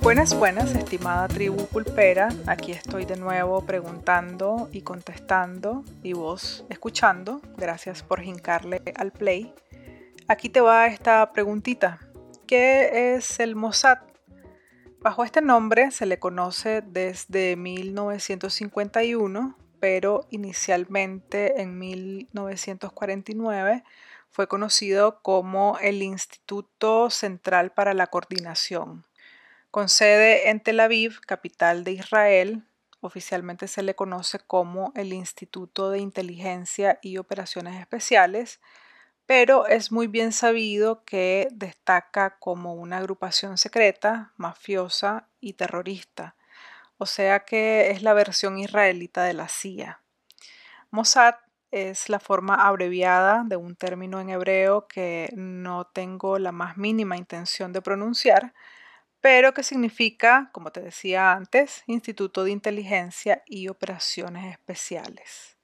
Buenas, buenas, estimada tribu pulpera. Aquí estoy de nuevo preguntando y contestando y vos escuchando. Gracias por hincarle al play. Aquí te va esta preguntita. ¿Qué es el Mossad? Bajo este nombre se le conoce desde 1951, pero inicialmente en 1949 fue conocido como el Instituto Central para la Coordinación. Con sede en Tel Aviv, capital de Israel, oficialmente se le conoce como el Instituto de Inteligencia y Operaciones Especiales, pero es muy bien sabido que destaca como una agrupación secreta, mafiosa y terrorista, o sea que es la versión israelita de la CIA. Mossad es la forma abreviada de un término en hebreo que no tengo la más mínima intención de pronunciar, pero que significa, como te decía antes, Instituto de Inteligencia y Operaciones Especiales.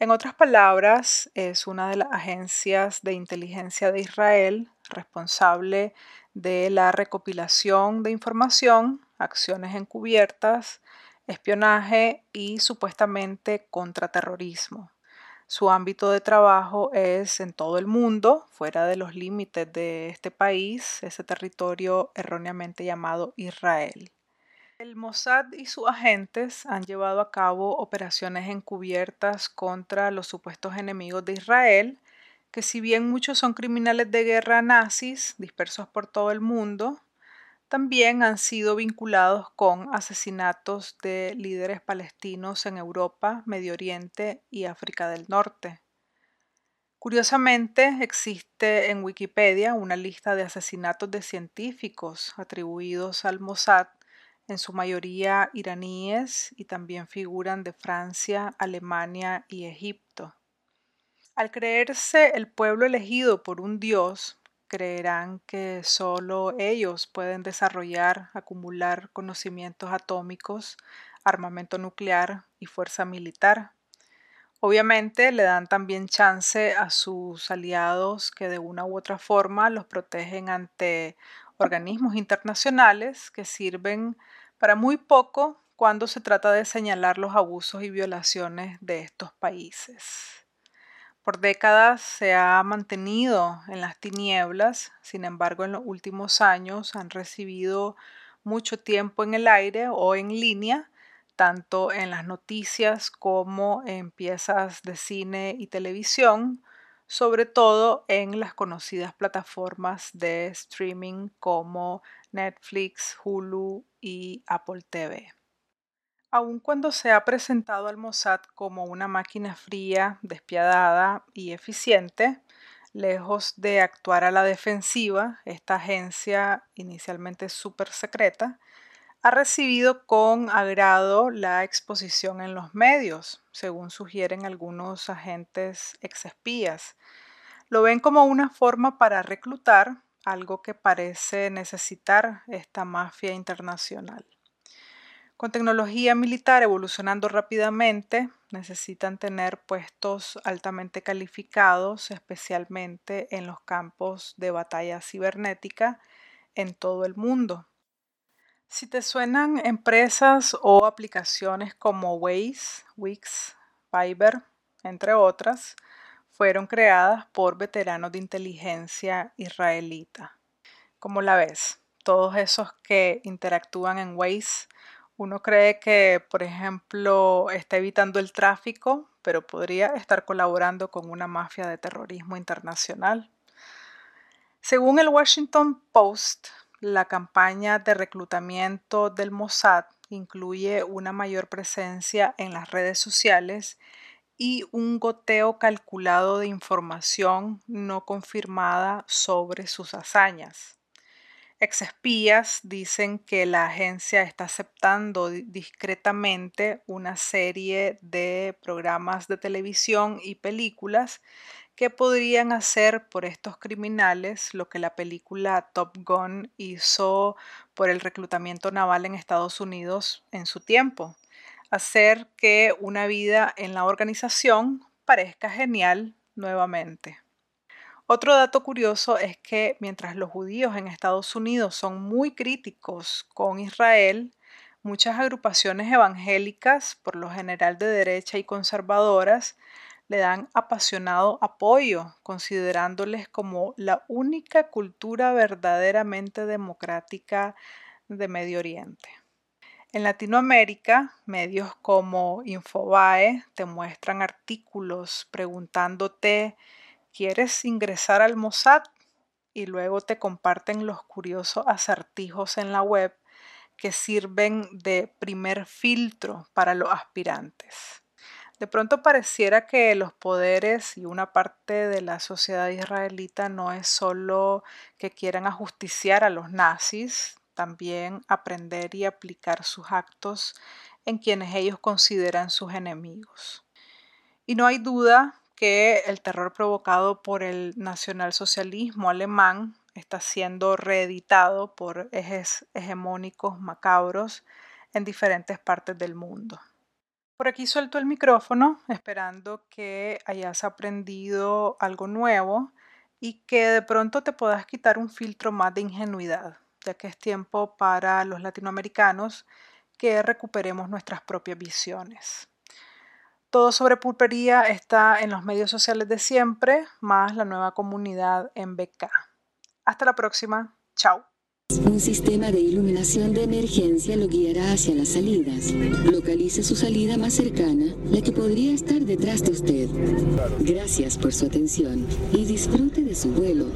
En otras palabras, es una de las agencias de inteligencia de Israel responsable de la recopilación de información, acciones encubiertas, espionaje y supuestamente contraterrorismo. Su ámbito de trabajo es en todo el mundo, fuera de los límites de este país, ese territorio erróneamente llamado Israel. El Mossad y sus agentes han llevado a cabo operaciones encubiertas contra los supuestos enemigos de Israel, que si bien muchos son criminales de guerra nazis dispersos por todo el mundo, también han sido vinculados con asesinatos de líderes palestinos en Europa, Medio Oriente y África del Norte. Curiosamente, existe en Wikipedia una lista de asesinatos de científicos atribuidos al Mossad en su mayoría iraníes y también figuran de Francia, Alemania y Egipto. Al creerse el pueblo elegido por un dios, creerán que solo ellos pueden desarrollar, acumular conocimientos atómicos, armamento nuclear y fuerza militar. Obviamente le dan también chance a sus aliados que de una u otra forma los protegen ante organismos internacionales que sirven para muy poco cuando se trata de señalar los abusos y violaciones de estos países. Por décadas se ha mantenido en las tinieblas, sin embargo en los últimos años han recibido mucho tiempo en el aire o en línea, tanto en las noticias como en piezas de cine y televisión, sobre todo en las conocidas plataformas de streaming como Netflix, Hulu y Apple TV. Aun cuando se ha presentado al Mossad como una máquina fría, despiadada y eficiente, lejos de actuar a la defensiva, esta agencia, inicialmente súper secreta, ha recibido con agrado la exposición en los medios, según sugieren algunos agentes exespías. Lo ven como una forma para reclutar, algo que parece necesitar esta mafia internacional. Con tecnología militar evolucionando rápidamente, necesitan tener puestos altamente calificados, especialmente en los campos de batalla cibernética en todo el mundo. Si te suenan empresas o aplicaciones como Waze, Wix, Fiverr, entre otras, fueron creadas por veteranos de inteligencia israelita. Como la ves, todos esos que interactúan en Waze, uno cree que, por ejemplo, está evitando el tráfico, pero podría estar colaborando con una mafia de terrorismo internacional. Según el Washington Post, la campaña de reclutamiento del Mossad incluye una mayor presencia en las redes sociales y un goteo calculado de información no confirmada sobre sus hazañas. Exespías dicen que la agencia está aceptando discretamente una serie de programas de televisión y películas que podrían hacer por estos criminales lo que la película Top Gun hizo por el reclutamiento naval en Estados Unidos en su tiempo. hacer que una vida en la organización parezca genial nuevamente. Otro dato curioso es que mientras los judíos en Estados Unidos son muy críticos con Israel, muchas agrupaciones evangélicas, por lo general de derecha y conservadoras, le dan apasionado apoyo, considerándoles como la única cultura verdaderamente democrática de Medio Oriente. En Latinoamérica, medios como Infobae te muestran artículos preguntándote ¿Quieres ingresar al Mossad? Y luego te comparten los curiosos acertijos en la web que sirven de primer filtro para los aspirantes. De pronto pareciera que los poderes y una parte de la sociedad israelita no es solo que quieran ajusticiar a los nazis, también aprender y aplicar sus actos en quienes ellos consideran sus enemigos. Y no hay duda que el terror provocado por el nacionalsocialismo alemán está siendo reeditado por ejes hegemónicos macabros en diferentes partes del mundo. Por aquí suelto el micrófono esperando que hayas aprendido algo nuevo y que de pronto te puedas quitar un filtro más de ingenuidad, ya que es tiempo para los latinoamericanos que recuperemos nuestras propias visiones. Todo sobre pulpería está en los medios sociales de siempre, más la nueva comunidad en BK. Hasta la próxima. Chao. Un sistema de iluminación de emergencia lo guiará hacia las salidas. Localice su salida más cercana, la que podría estar detrás de usted. Gracias por su atención y disfrute de su vuelo.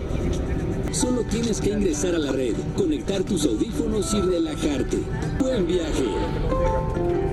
Solo tienes que ingresar a la red, conectar tus audífonos y relajarte. Buen viaje.